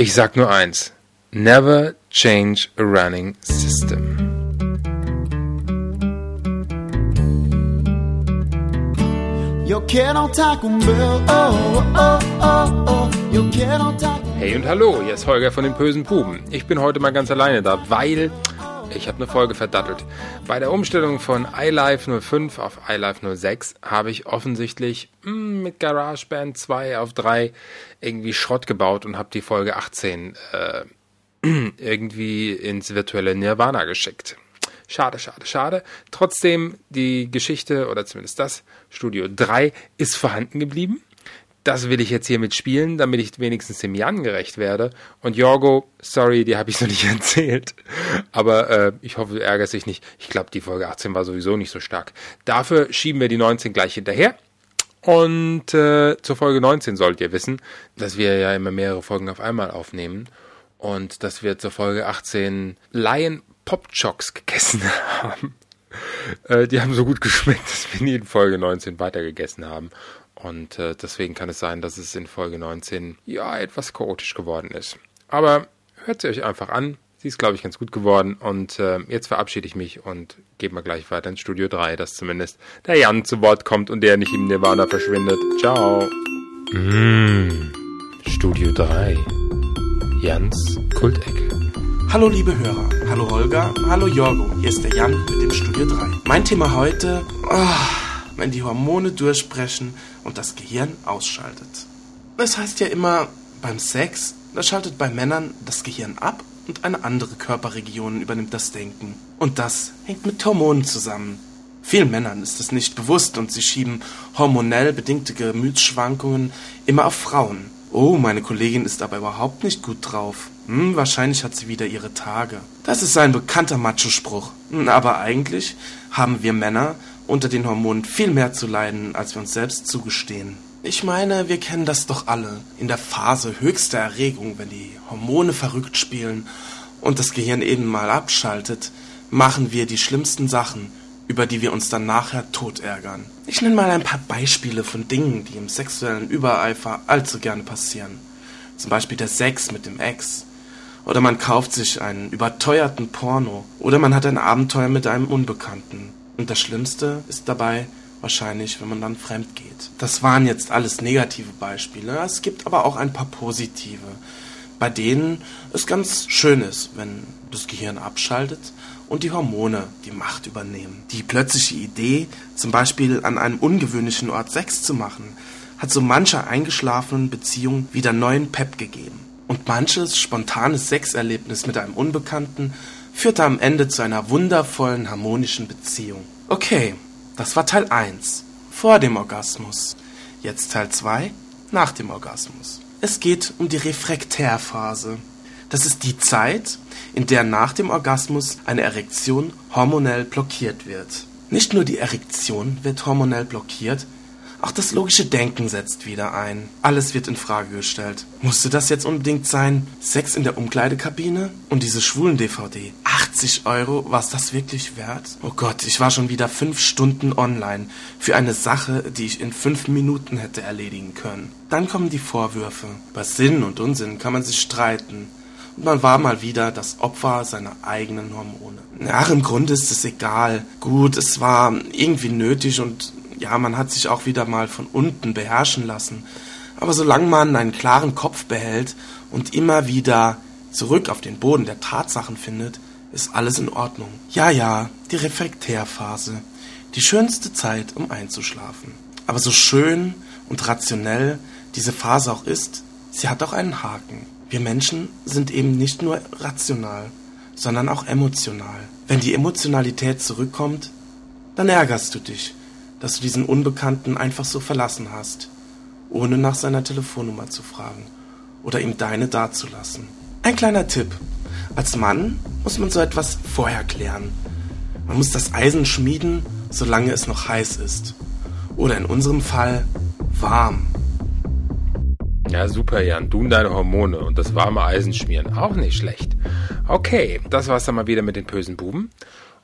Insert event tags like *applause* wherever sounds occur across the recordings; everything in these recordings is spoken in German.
Ich sag nur eins. Never change a running system. Hey und hallo, hier ist Holger von den bösen Buben. Ich bin heute mal ganz alleine da, weil ich habe eine Folge verdattelt. Bei der Umstellung von iLife 05 auf iLife 06 habe ich offensichtlich mh, hm, mit GarageBand 2 auf 3 irgendwie Schrott gebaut und habe die Folge 18 äh, *clears throat* irgendwie ins virtuelle Nirvana geschickt. Schade, schade, schade. Trotzdem, die Geschichte oder zumindest das Studio 3 ist vorhanden geblieben das will ich jetzt hier mitspielen, damit ich wenigstens dem Jan gerecht werde. Und Jorgo, sorry, die habe ich noch nicht *laughs* erzählt. Aber äh, ich hoffe, du ärgerst dich nicht. Ich glaube, die Folge 18 war sowieso nicht so stark. Dafür schieben wir die 19 gleich hinterher. Und äh, zur Folge 19 sollt ihr wissen, dass wir ja immer mehrere Folgen auf einmal aufnehmen. Und dass wir zur Folge 18 Lion Pop Chocks gegessen *laughs* haben. Äh, die haben so gut geschmeckt, dass wir in Folge 19 weiter gegessen haben. Und äh, deswegen kann es sein, dass es in Folge 19 ja etwas chaotisch geworden ist. Aber hört sie euch einfach an. Sie ist, glaube ich, ganz gut geworden. Und äh, jetzt verabschiede ich mich und gebe mal gleich weiter ins Studio 3, dass zumindest der Jan zu Wort kommt und der nicht im Nirvana verschwindet. Ciao. Mmh, Studio 3. Jans Kultecke. Hallo liebe Hörer, hallo Holger, hallo Jorgo, hier ist der Jan mit dem Studio 3. Mein Thema heute, oh, wenn die Hormone durchbrechen und das Gehirn ausschaltet. Es heißt ja immer, beim Sex, da schaltet bei Männern das Gehirn ab und eine andere Körperregion übernimmt das Denken. Und das hängt mit Hormonen zusammen. Vielen Männern ist es nicht bewusst und sie schieben hormonell bedingte Gemütsschwankungen immer auf Frauen. Oh, meine Kollegin ist aber überhaupt nicht gut drauf. Hm, wahrscheinlich hat sie wieder ihre Tage. Das ist ein bekannter Macho-Spruch. Hm, aber eigentlich haben wir Männer unter den Hormonen viel mehr zu leiden, als wir uns selbst zugestehen. Ich meine, wir kennen das doch alle. In der Phase höchster Erregung, wenn die Hormone verrückt spielen und das Gehirn eben mal abschaltet, machen wir die schlimmsten Sachen, über die wir uns dann nachher tot ärgern. Ich nenne mal ein paar Beispiele von Dingen, die im sexuellen Übereifer allzu gerne passieren. Zum Beispiel der Sex mit dem Ex. Oder man kauft sich einen überteuerten Porno. Oder man hat ein Abenteuer mit einem Unbekannten. Und das Schlimmste ist dabei wahrscheinlich, wenn man dann fremd geht. Das waren jetzt alles negative Beispiele. Es gibt aber auch ein paar positive, bei denen es ganz schön ist, wenn das Gehirn abschaltet und die Hormone die Macht übernehmen. Die plötzliche Idee, zum Beispiel an einem ungewöhnlichen Ort Sex zu machen, hat so mancher eingeschlafenen Beziehung wieder neuen Pep gegeben. Und manches spontanes Sexerlebnis mit einem Unbekannten führte am Ende zu einer wundervollen harmonischen Beziehung. Okay, das war Teil 1, vor dem Orgasmus. Jetzt Teil 2, nach dem Orgasmus. Es geht um die Refraktärphase. Das ist die Zeit, in der nach dem Orgasmus eine Erektion hormonell blockiert wird. Nicht nur die Erektion wird hormonell blockiert, auch das logische Denken setzt wieder ein. Alles wird in Frage gestellt. Musste das jetzt unbedingt sein? Sex in der Umkleidekabine? Und diese schwulen DVD? 80 Euro? War es das wirklich wert? Oh Gott, ich war schon wieder fünf Stunden online für eine Sache, die ich in fünf Minuten hätte erledigen können. Dann kommen die Vorwürfe. Über Sinn und Unsinn kann man sich streiten. Und man war mal wieder das Opfer seiner eigenen Hormone. Ach, im Grunde ist es egal. Gut, es war irgendwie nötig und ja, man hat sich auch wieder mal von unten beherrschen lassen. Aber solange man einen klaren Kopf behält und immer wieder zurück auf den Boden der Tatsachen findet, ist alles in Ordnung. Ja, ja, die Reflektärphase. Die schönste Zeit, um einzuschlafen. Aber so schön und rationell diese Phase auch ist, sie hat auch einen Haken. Wir Menschen sind eben nicht nur rational, sondern auch emotional. Wenn die Emotionalität zurückkommt, dann ärgerst du dich, dass du diesen Unbekannten einfach so verlassen hast, ohne nach seiner Telefonnummer zu fragen oder ihm deine dazulassen. Ein kleiner Tipp. Als Mann muss man so etwas vorher klären. Man muss das Eisen schmieden, solange es noch heiß ist. Oder in unserem Fall warm. Ja, super, Jan. Du und deine Hormone und das warme Eisen schmieren. Auch nicht schlecht. Okay, das war's dann mal wieder mit den bösen Buben.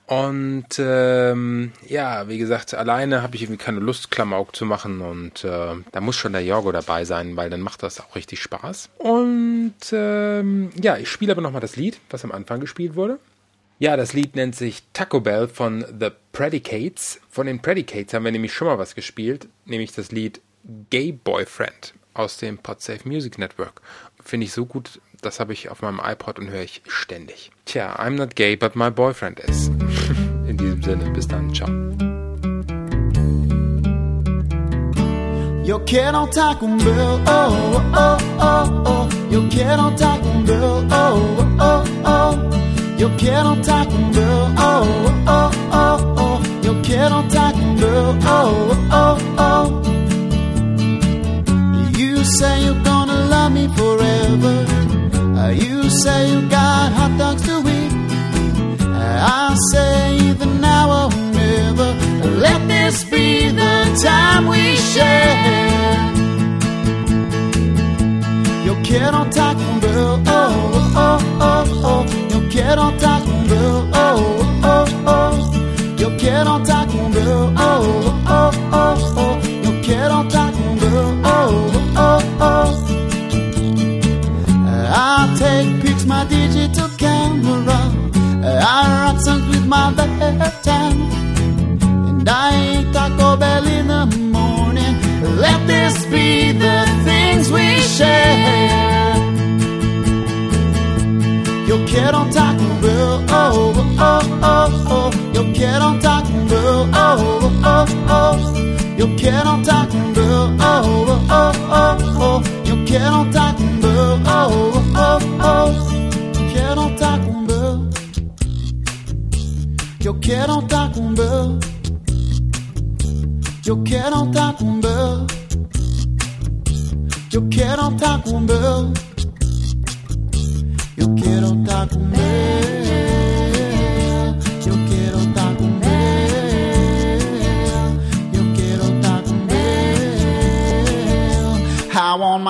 Und ähm, ja, wie gesagt, alleine habe ich irgendwie keine Lust, Klamauk zu machen. Und äh, da muss schon der Jorgo dabei sein, weil dann macht das auch richtig Spaß. Und ähm, ja, ich spiele aber nochmal das Lied, was am Anfang gespielt wurde. Ja, das Lied nennt sich Taco Bell von The Predicates. Von den Predicates haben wir nämlich schon mal was gespielt, nämlich das Lied Gay Boyfriend aus dem Podsafe Music Network. Finde ich so gut, das habe ich auf meinem iPod und höre ich ständig. Tja, I'm not gay, but my boyfriend is. In diesem Sinne, bis dann, ciao. Yo quiero Taco Bell, oh, oh, oh, oh. Yo quiero Taco Bell, oh, oh, oh. Yo quiero Taco Bell, oh, oh, oh, oh. Yo quiero Taco Bell, oh, oh, oh. You say you're take my digital camera. I rock songs with my hand. And I eat Taco Bell in the morning. Let this be the things we share. Yo quiero Taco Bell, oh, oh, oh, oh. Yo quiero Taco Bell, oh, oh, oh. Yo quiero Taco Bell, oh, oh, oh, oh. Yo quiero Taco oh, oh, oh,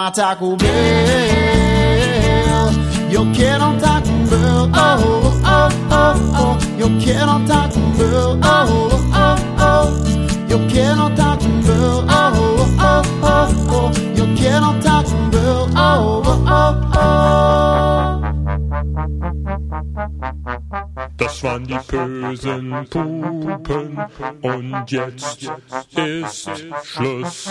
my Taco Bell. Yo quiero Taco Bell. Oh, oh, oh, oh. Yo quiero Taco Bell. Oh, oh, oh. Yo quiero Taco Bell. Oh, oh, oh, oh. Yo quiero Taco Bell. Oh, oh, oh. Das waren die bösen Pupen und jetzt ist Schluss.